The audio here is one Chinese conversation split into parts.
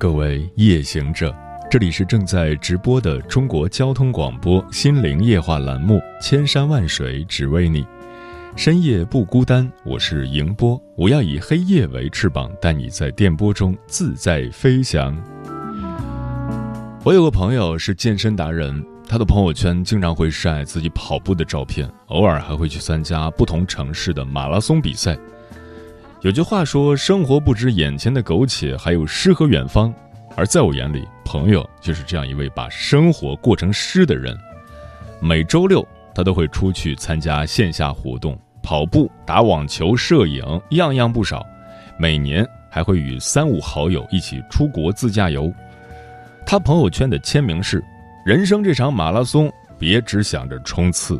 各位夜行者，这里是正在直播的中国交通广播心灵夜话栏目《千山万水只为你》，深夜不孤单，我是迎波，我要以黑夜为翅膀，带你在电波中自在飞翔。我有个朋友是健身达人，他的朋友圈经常会晒自己跑步的照片，偶尔还会去参加不同城市的马拉松比赛。有句话说：“生活不止眼前的苟且，还有诗和远方。”而在我眼里，朋友就是这样一位把生活过成诗的人。每周六，他都会出去参加线下活动，跑步、打网球、摄影，样样不少。每年还会与三五好友一起出国自驾游。他朋友圈的签名是：“人生这场马拉松，别只想着冲刺。”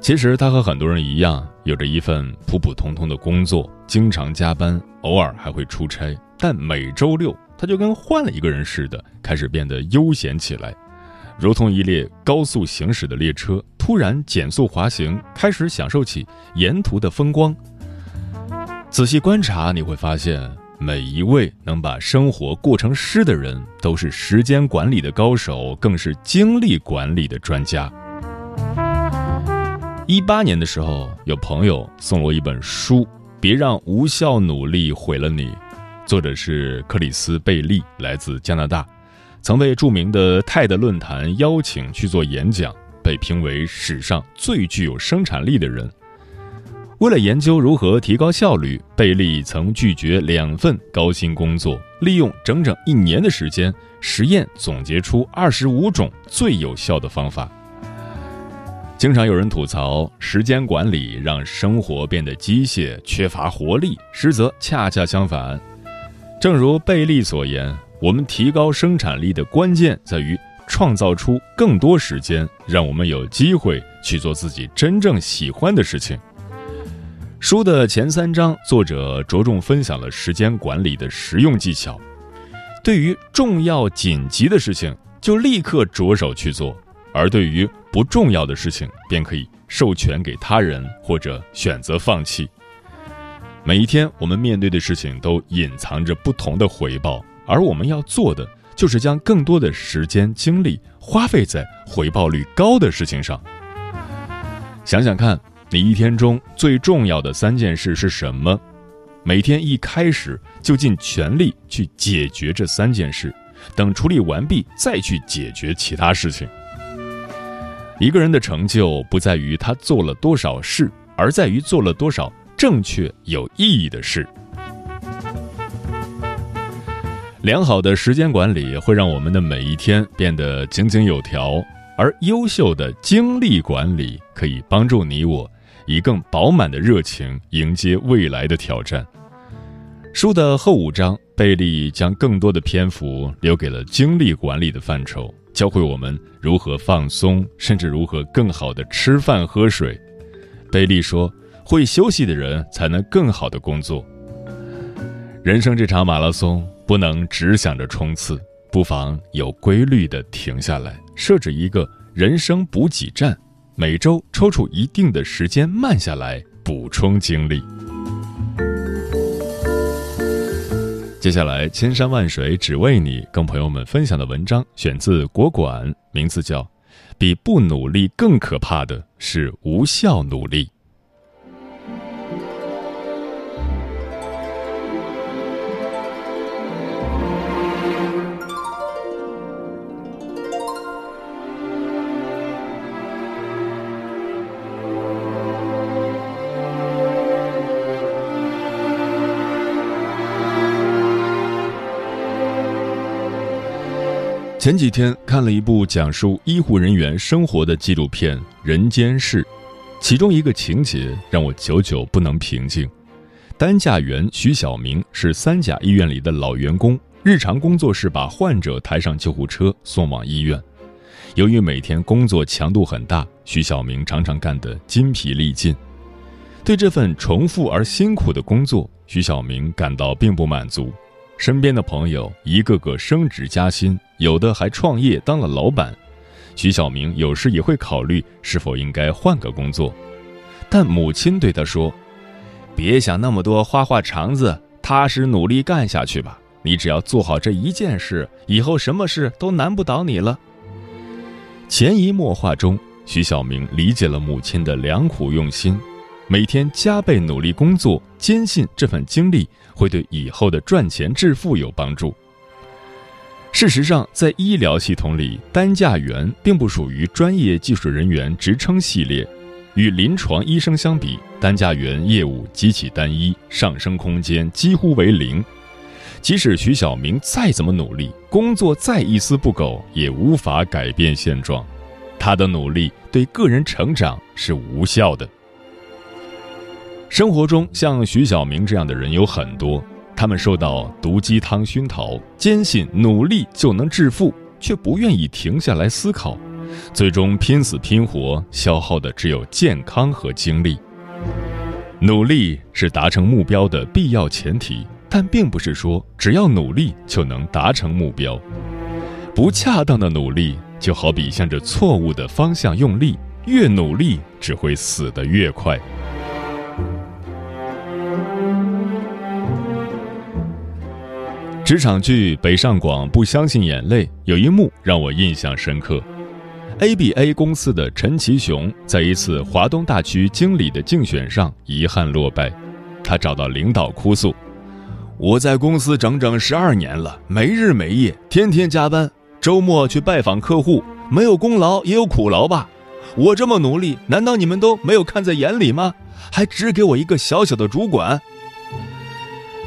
其实他和很多人一样，有着一份普普通通的工作，经常加班，偶尔还会出差。但每周六，他就跟换了一个人似的，开始变得悠闲起来，如同一列高速行驶的列车，突然减速滑行，开始享受起沿途的风光。仔细观察，你会发现，每一位能把生活过成诗的人，都是时间管理的高手，更是精力管理的专家。一八年的时候，有朋友送了我一本书，《别让无效努力毁了你》，作者是克里斯·贝利，来自加拿大，曾被著名的泰德论坛邀请去做演讲，被评为史上最具有生产力的人。为了研究如何提高效率，贝利曾拒绝两份高薪工作，利用整整一年的时间实验，总结出二十五种最有效的方法。经常有人吐槽时间管理让生活变得机械、缺乏活力，实则恰恰相反。正如贝利所言，我们提高生产力的关键在于创造出更多时间，让我们有机会去做自己真正喜欢的事情。书的前三章，作者着重分享了时间管理的实用技巧。对于重要紧急的事情，就立刻着手去做。而对于不重要的事情，便可以授权给他人，或者选择放弃。每一天，我们面对的事情都隐藏着不同的回报，而我们要做的，就是将更多的时间精力花费在回报率高的事情上。想想看，你一天中最重要的三件事是什么？每天一开始就尽全力去解决这三件事，等处理完毕再去解决其他事情。一个人的成就不在于他做了多少事，而在于做了多少正确有意义的事。良好的时间管理会让我们的每一天变得井井有条，而优秀的精力管理可以帮助你我以更饱满的热情迎接未来的挑战。书的后五章，贝利将更多的篇幅留给了精力管理的范畴。教会我们如何放松，甚至如何更好的吃饭喝水。贝利说：“会休息的人才能更好的工作。”人生这场马拉松，不能只想着冲刺，不妨有规律的停下来，设置一个人生补给站，每周抽出一定的时间慢下来，补充精力。接下来，千山万水只为你，跟朋友们分享的文章选自国馆，名字叫《比不努力更可怕的是无效努力》。前几天看了一部讲述医护人员生活的纪录片《人间世》，其中一个情节让我久久不能平静。担架员徐小明是三甲医院里的老员工，日常工作是把患者抬上救护车送往医院。由于每天工作强度很大，徐小明常常干得筋疲力尽。对这份重复而辛苦的工作，徐小明感到并不满足。身边的朋友一个个升职加薪，有的还创业当了老板。徐小明有时也会考虑是否应该换个工作，但母亲对他说：“别想那么多花花肠子，踏实努力干下去吧。你只要做好这一件事，以后什么事都难不倒你了。”潜移默化中，徐小明理解了母亲的良苦用心。每天加倍努力工作，坚信这份经历会对以后的赚钱致富有帮助。事实上，在医疗系统里，担架员并不属于专业技术人员职称系列，与临床医生相比，担架员业务极其单一，上升空间几乎为零。即使徐小明再怎么努力，工作再一丝不苟，也无法改变现状。他的努力对个人成长是无效的。生活中，像徐小明这样的人有很多，他们受到毒鸡汤熏陶，坚信努力就能致富，却不愿意停下来思考，最终拼死拼活，消耗的只有健康和精力。努力是达成目标的必要前提，但并不是说只要努力就能达成目标。不恰当的努力，就好比向着错误的方向用力，越努力只会死得越快。职场剧《北上广不相信眼泪》有一幕让我印象深刻。ABA 公司的陈其雄在一次华东大区经理的竞选上遗憾落败，他找到领导哭诉：“我在公司整整十二年了，没日没夜，天天加班，周末去拜访客户，没有功劳也有苦劳吧？我这么努力，难道你们都没有看在眼里吗？还只给我一个小小的主管？”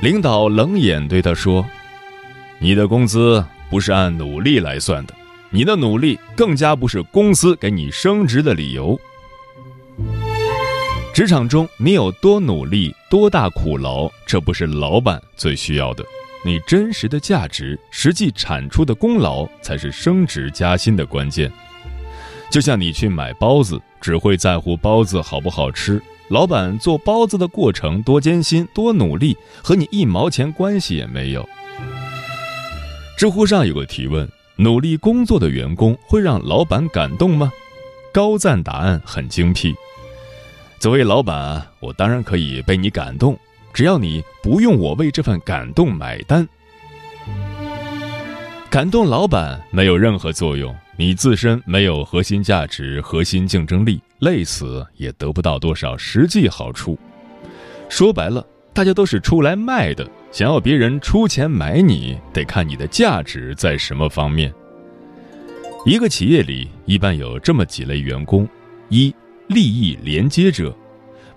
领导冷眼对他说。你的工资不是按努力来算的，你的努力更加不是公司给你升职的理由。职场中你有多努力、多大苦劳，这不是老板最需要的。你真实的价值、实际产出的功劳，才是升职加薪的关键。就像你去买包子，只会在乎包子好不好吃，老板做包子的过程多艰辛、多努力，和你一毛钱关系也没有。知乎上有个提问：努力工作的员工会让老板感动吗？高赞答案很精辟。作为老板，我当然可以被你感动，只要你不用我为这份感动买单。感动老板没有任何作用，你自身没有核心价值、核心竞争力，累死也得不到多少实际好处。说白了，大家都是出来卖的。想要别人出钱买你，得看你的价值在什么方面。一个企业里一般有这么几类员工：一、利益连接者，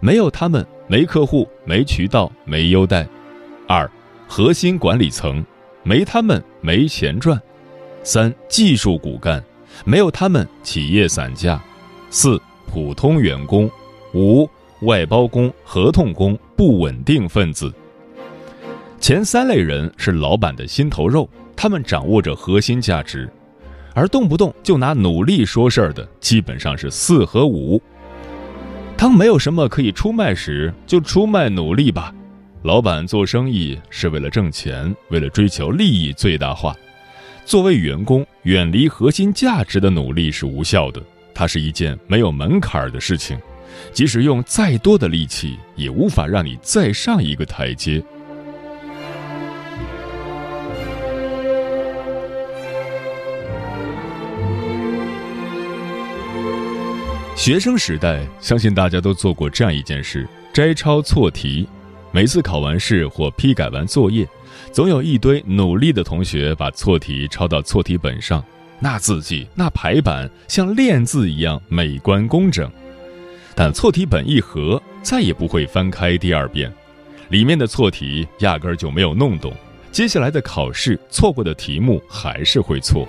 没有他们没客户、没渠道、没优待；二、核心管理层，没他们没钱赚；三、技术骨干，没有他们企业散架；四、普通员工；五、外包工、合同工、不稳定分子。前三类人是老板的心头肉，他们掌握着核心价值，而动不动就拿努力说事儿的，基本上是四和五。当没有什么可以出卖时，就出卖努力吧。老板做生意是为了挣钱，为了追求利益最大化。作为员工，远离核心价值的努力是无效的，它是一件没有门槛的事情，即使用再多的力气，也无法让你再上一个台阶。学生时代，相信大家都做过这样一件事：摘抄错题。每次考完试或批改完作业，总有一堆努力的同学把错题抄到错题本上，那字迹、那排版像练字一样美观工整。但错题本一合，再也不会翻开第二遍，里面的错题压根儿就没有弄懂。接下来的考试，错过的题目还是会错。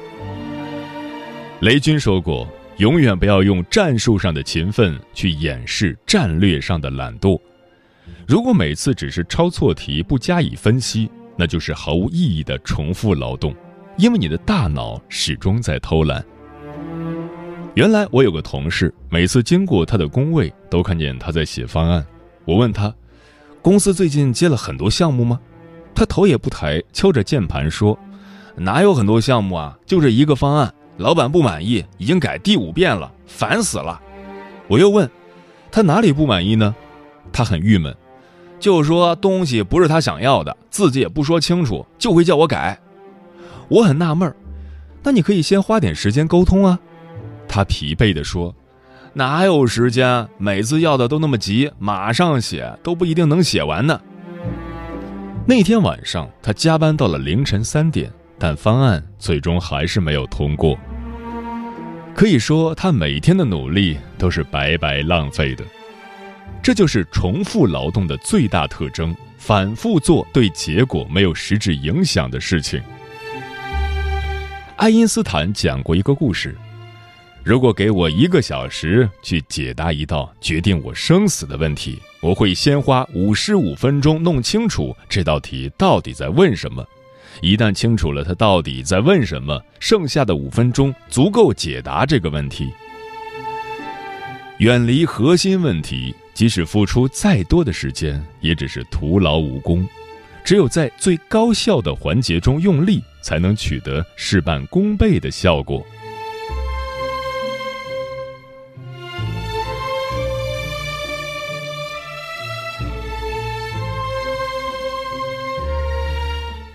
雷军说过。永远不要用战术上的勤奋去掩饰战略上的懒惰。如果每次只是抄错题不加以分析，那就是毫无意义的重复劳动，因为你的大脑始终在偷懒。原来我有个同事，每次经过他的工位，都看见他在写方案。我问他，公司最近接了很多项目吗？他头也不抬，敲着键盘说：“哪有很多项目啊？就这一个方案，老板不满意，已经改第五遍了，烦死了。”我又问，他哪里不满意呢？他很郁闷。就说东西不是他想要的，自己也不说清楚，就会叫我改。我很纳闷儿，那你可以先花点时间沟通啊。他疲惫地说：“哪有时间？每次要的都那么急，马上写都不一定能写完呢。”那天晚上，他加班到了凌晨三点，但方案最终还是没有通过。可以说，他每天的努力都是白白浪费的。这就是重复劳动的最大特征：反复做对结果没有实质影响的事情。爱因斯坦讲过一个故事：如果给我一个小时去解答一道决定我生死的问题，我会先花五十五分钟弄清楚这道题到底在问什么。一旦清楚了他到底在问什么，剩下的五分钟足够解答这个问题。远离核心问题。即使付出再多的时间，也只是徒劳无功。只有在最高效的环节中用力，才能取得事半功倍的效果。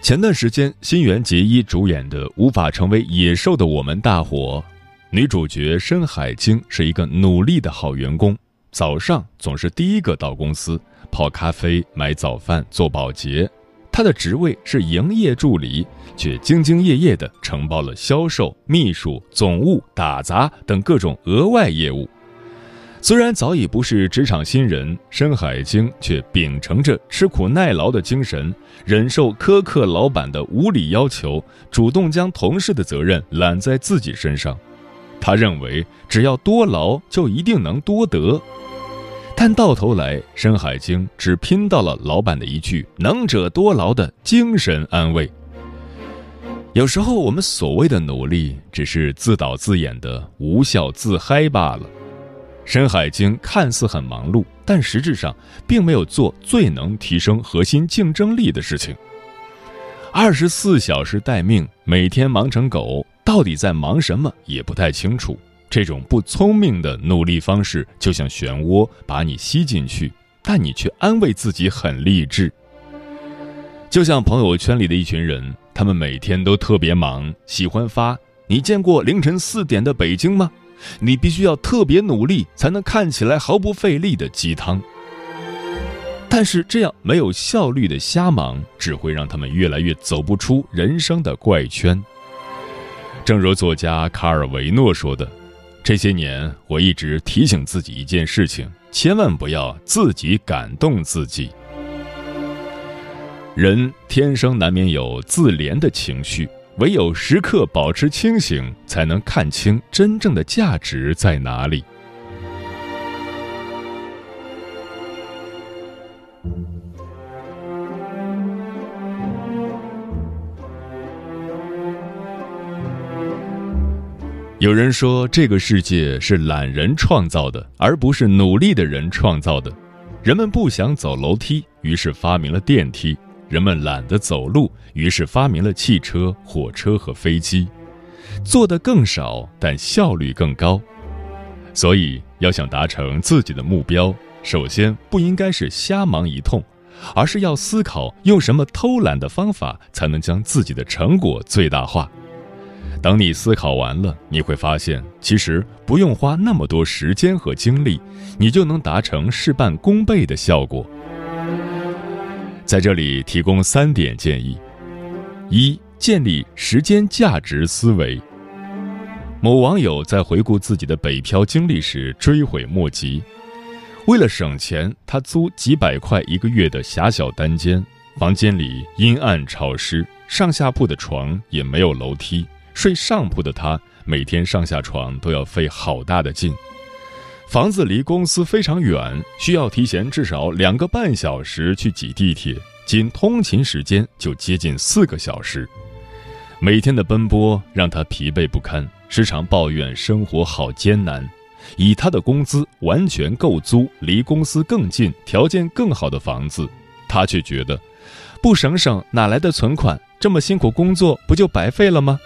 前段时间，新垣结衣主演的《无法成为野兽的我们》大火，女主角深海晶是一个努力的好员工。早上总是第一个到公司泡咖啡、买早饭、做保洁。他的职位是营业助理，却兢兢业业地承包了销售、秘书、总务、打杂等各种额外业务。虽然早已不是职场新人，深海晶却秉承着吃苦耐劳的精神，忍受苛刻老板的无理要求，主动将同事的责任揽在自己身上。他认为，只要多劳，就一定能多得。但到头来，深海晶只拼到了老板的一句“能者多劳”的精神安慰。有时候，我们所谓的努力，只是自导自演的无效自嗨罢了。山海经看似很忙碌，但实质上并没有做最能提升核心竞争力的事情。二十四小时待命，每天忙成狗，到底在忙什么也不太清楚。这种不聪明的努力方式，就像漩涡把你吸进去，但你却安慰自己很励志。就像朋友圈里的一群人，他们每天都特别忙，喜欢发“你见过凌晨四点的北京吗？你必须要特别努力才能看起来毫不费力”的鸡汤。但是这样没有效率的瞎忙，只会让他们越来越走不出人生的怪圈。正如作家卡尔维诺说的。这些年，我一直提醒自己一件事情：千万不要自己感动自己。人天生难免有自怜的情绪，唯有时刻保持清醒，才能看清真正的价值在哪里。有人说，这个世界是懒人创造的，而不是努力的人创造的。人们不想走楼梯，于是发明了电梯；人们懒得走路，于是发明了汽车、火车和飞机。做的更少，但效率更高。所以，要想达成自己的目标，首先不应该是瞎忙一通，而是要思考用什么偷懒的方法才能将自己的成果最大化。等你思考完了，你会发现，其实不用花那么多时间和精力，你就能达成事半功倍的效果。在这里提供三点建议：一、建立时间价值思维。某网友在回顾自己的北漂经历时，追悔莫及。为了省钱，他租几百块一个月的狭小单间，房间里阴暗潮湿，上下铺的床也没有楼梯。睡上铺的他，每天上下床都要费好大的劲。房子离公司非常远，需要提前至少两个半小时去挤地铁，仅通勤时间就接近四个小时。每天的奔波让他疲惫不堪，时常抱怨生活好艰难。以他的工资完全够租离公司更近、条件更好的房子，他却觉得不省省哪来的存款？这么辛苦工作不就白费了吗？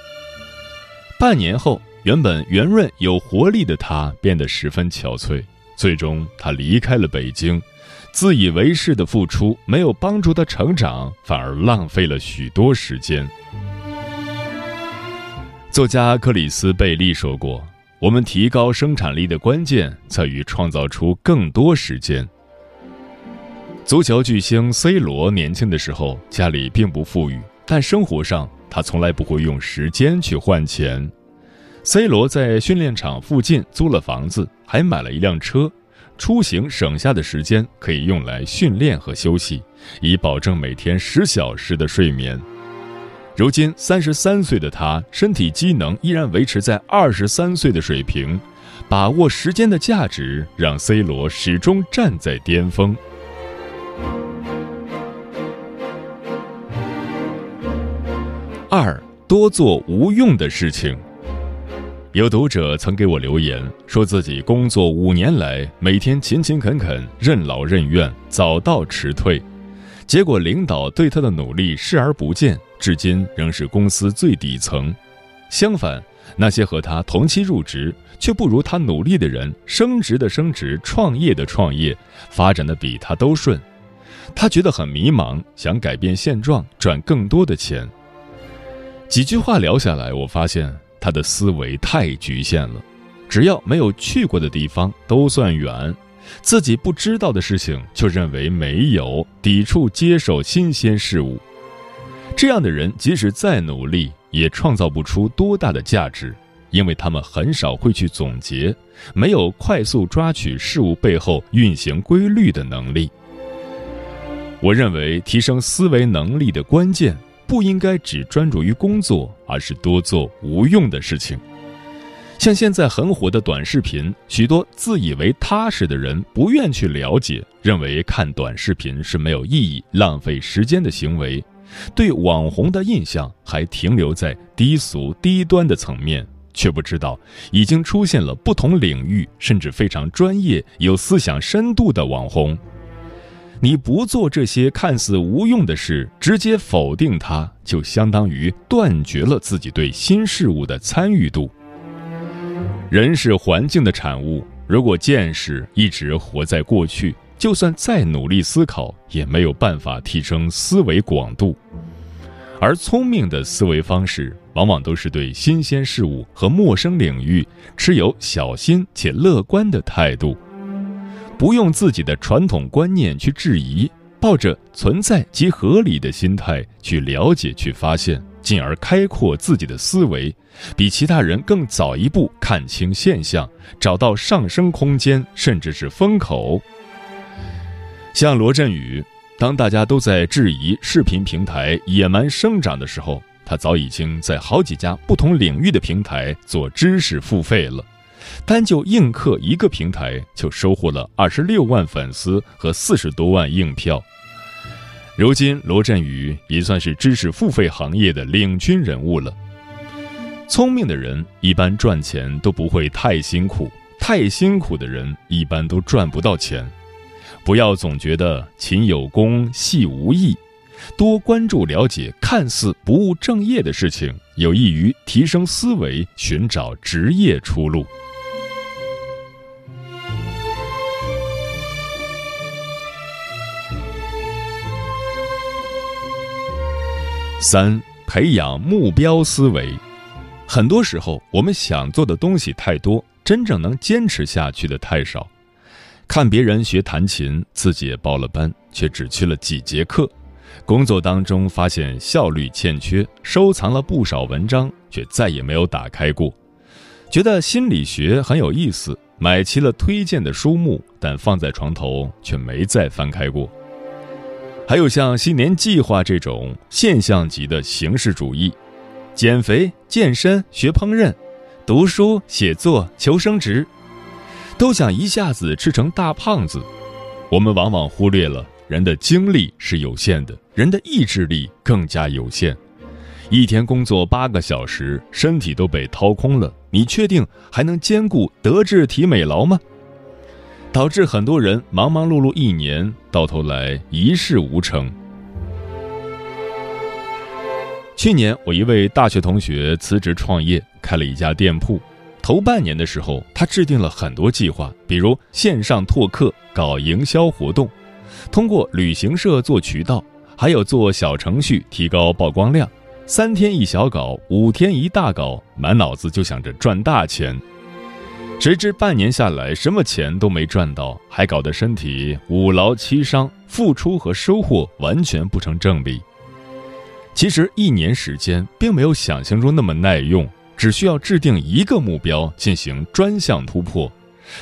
半年后，原本圆润有活力的他变得十分憔悴。最终，他离开了北京。自以为是的付出没有帮助他成长，反而浪费了许多时间。作家克里斯贝利说过：“我们提高生产力的关键在于创造出更多时间。”足球巨星 C 罗年轻的时候家里并不富裕，但生活上他从来不会用时间去换钱。C 罗在训练场附近租了房子，还买了一辆车，出行省下的时间可以用来训练和休息，以保证每天十小时的睡眠。如今三十三岁的他，身体机能依然维持在二十三岁的水平，把握时间的价值，让 C 罗始终站在巅峰。二，多做无用的事情。有读者曾给我留言，说自己工作五年来，每天勤勤恳恳、任劳任怨，早到迟退。结果，领导对他的努力视而不见，至今仍是公司最底层。相反，那些和他同期入职却不如他努力的人，升职的升职，创业的创业，发展的比他都顺。他觉得很迷茫，想改变现状，赚更多的钱。几句话聊下来，我发现他的思维太局限了，只要没有去过的地方，都算远。自己不知道的事情，就认为没有，抵触接受新鲜事物。这样的人，即使再努力，也创造不出多大的价值，因为他们很少会去总结，没有快速抓取事物背后运行规律的能力。我认为，提升思维能力的关键，不应该只专注于工作，而是多做无用的事情。像现在很火的短视频，许多自以为踏实的人不愿去了解，认为看短视频是没有意义、浪费时间的行为，对网红的印象还停留在低俗低端的层面，却不知道已经出现了不同领域甚至非常专业、有思想深度的网红。你不做这些看似无用的事，直接否定它，就相当于断绝了自己对新事物的参与度。人是环境的产物，如果见识一直活在过去，就算再努力思考，也没有办法提升思维广度。而聪明的思维方式，往往都是对新鲜事物和陌生领域持有小心且乐观的态度，不用自己的传统观念去质疑，抱着存在即合理的心态去了解、去发现。进而开阔自己的思维，比其他人更早一步看清现象，找到上升空间，甚至是风口。像罗振宇，当大家都在质疑视频平台野蛮生长的时候，他早已经在好几家不同领域的平台做知识付费了。单就映客一个平台，就收获了二十六万粉丝和四十多万硬票。如今，罗振宇也算是知识付费行业的领军人物了。聪明的人一般赚钱都不会太辛苦，太辛苦的人一般都赚不到钱。不要总觉得勤有功，戏无益，多关注了解看似不务正业的事情，有益于提升思维，寻找职业出路。三、培养目标思维。很多时候，我们想做的东西太多，真正能坚持下去的太少。看别人学弹琴，自己也报了班，却只去了几节课。工作当中发现效率欠缺，收藏了不少文章，却再也没有打开过。觉得心理学很有意思，买齐了推荐的书目，但放在床头却没再翻开过。还有像新年计划这种现象级的形式主义，减肥、健身、学烹饪、读书、写作、求升职，都想一下子吃成大胖子。我们往往忽略了人的精力是有限的，人的意志力更加有限。一天工作八个小时，身体都被掏空了，你确定还能兼顾德智体美劳吗？导致很多人忙忙碌碌一年，到头来一事无成。去年，我一位大学同学辞职创业，开了一家店铺。头半年的时候，他制定了很多计划，比如线上拓客、搞营销活动，通过旅行社做渠道，还有做小程序提高曝光量。三天一小稿，五天一大稿，满脑子就想着赚大钱。谁知半年下来，什么钱都没赚到，还搞得身体五劳七伤，付出和收获完全不成正比。其实一年时间并没有想象中那么耐用。只需要制定一个目标进行专项突破，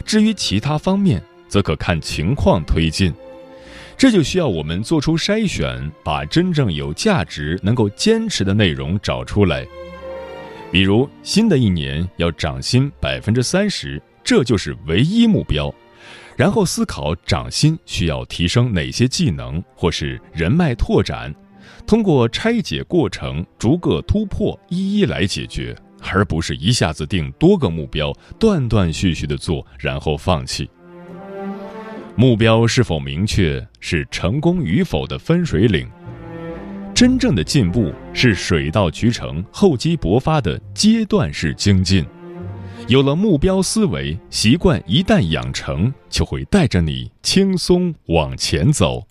至于其他方面，则可看情况推进。这就需要我们做出筛选，把真正有价值、能够坚持的内容找出来。比如，新的一年要涨薪百分之三十，这就是唯一目标。然后思考涨薪需要提升哪些技能，或是人脉拓展，通过拆解过程逐个突破，一一来解决。而不是一下子定多个目标，断断续续的做，然后放弃。目标是否明确，是成功与否的分水岭。真正的进步是水到渠成、厚积薄发的阶段式精进。有了目标思维，习惯一旦养成，就会带着你轻松往前走。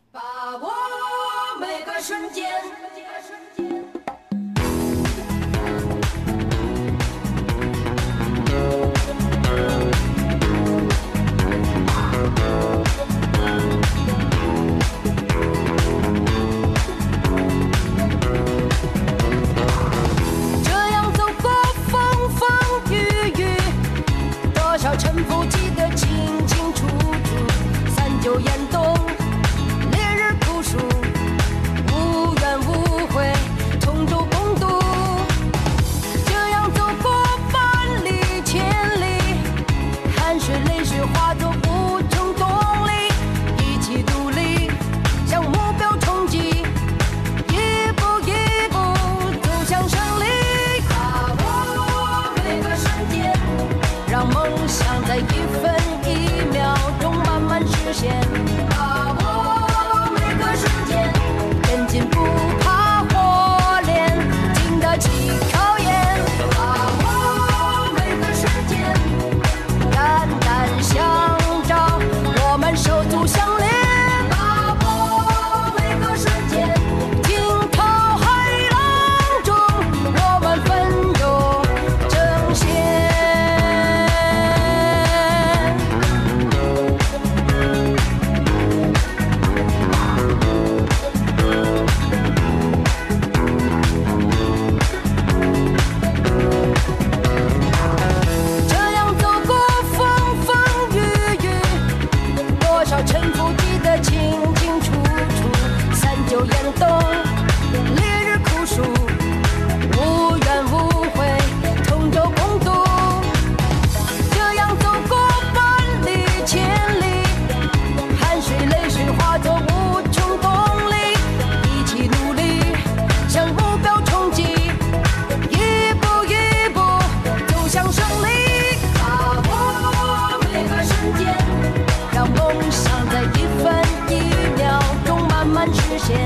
让梦想在一分一秒钟慢慢实现，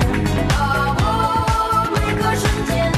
把握每个瞬间。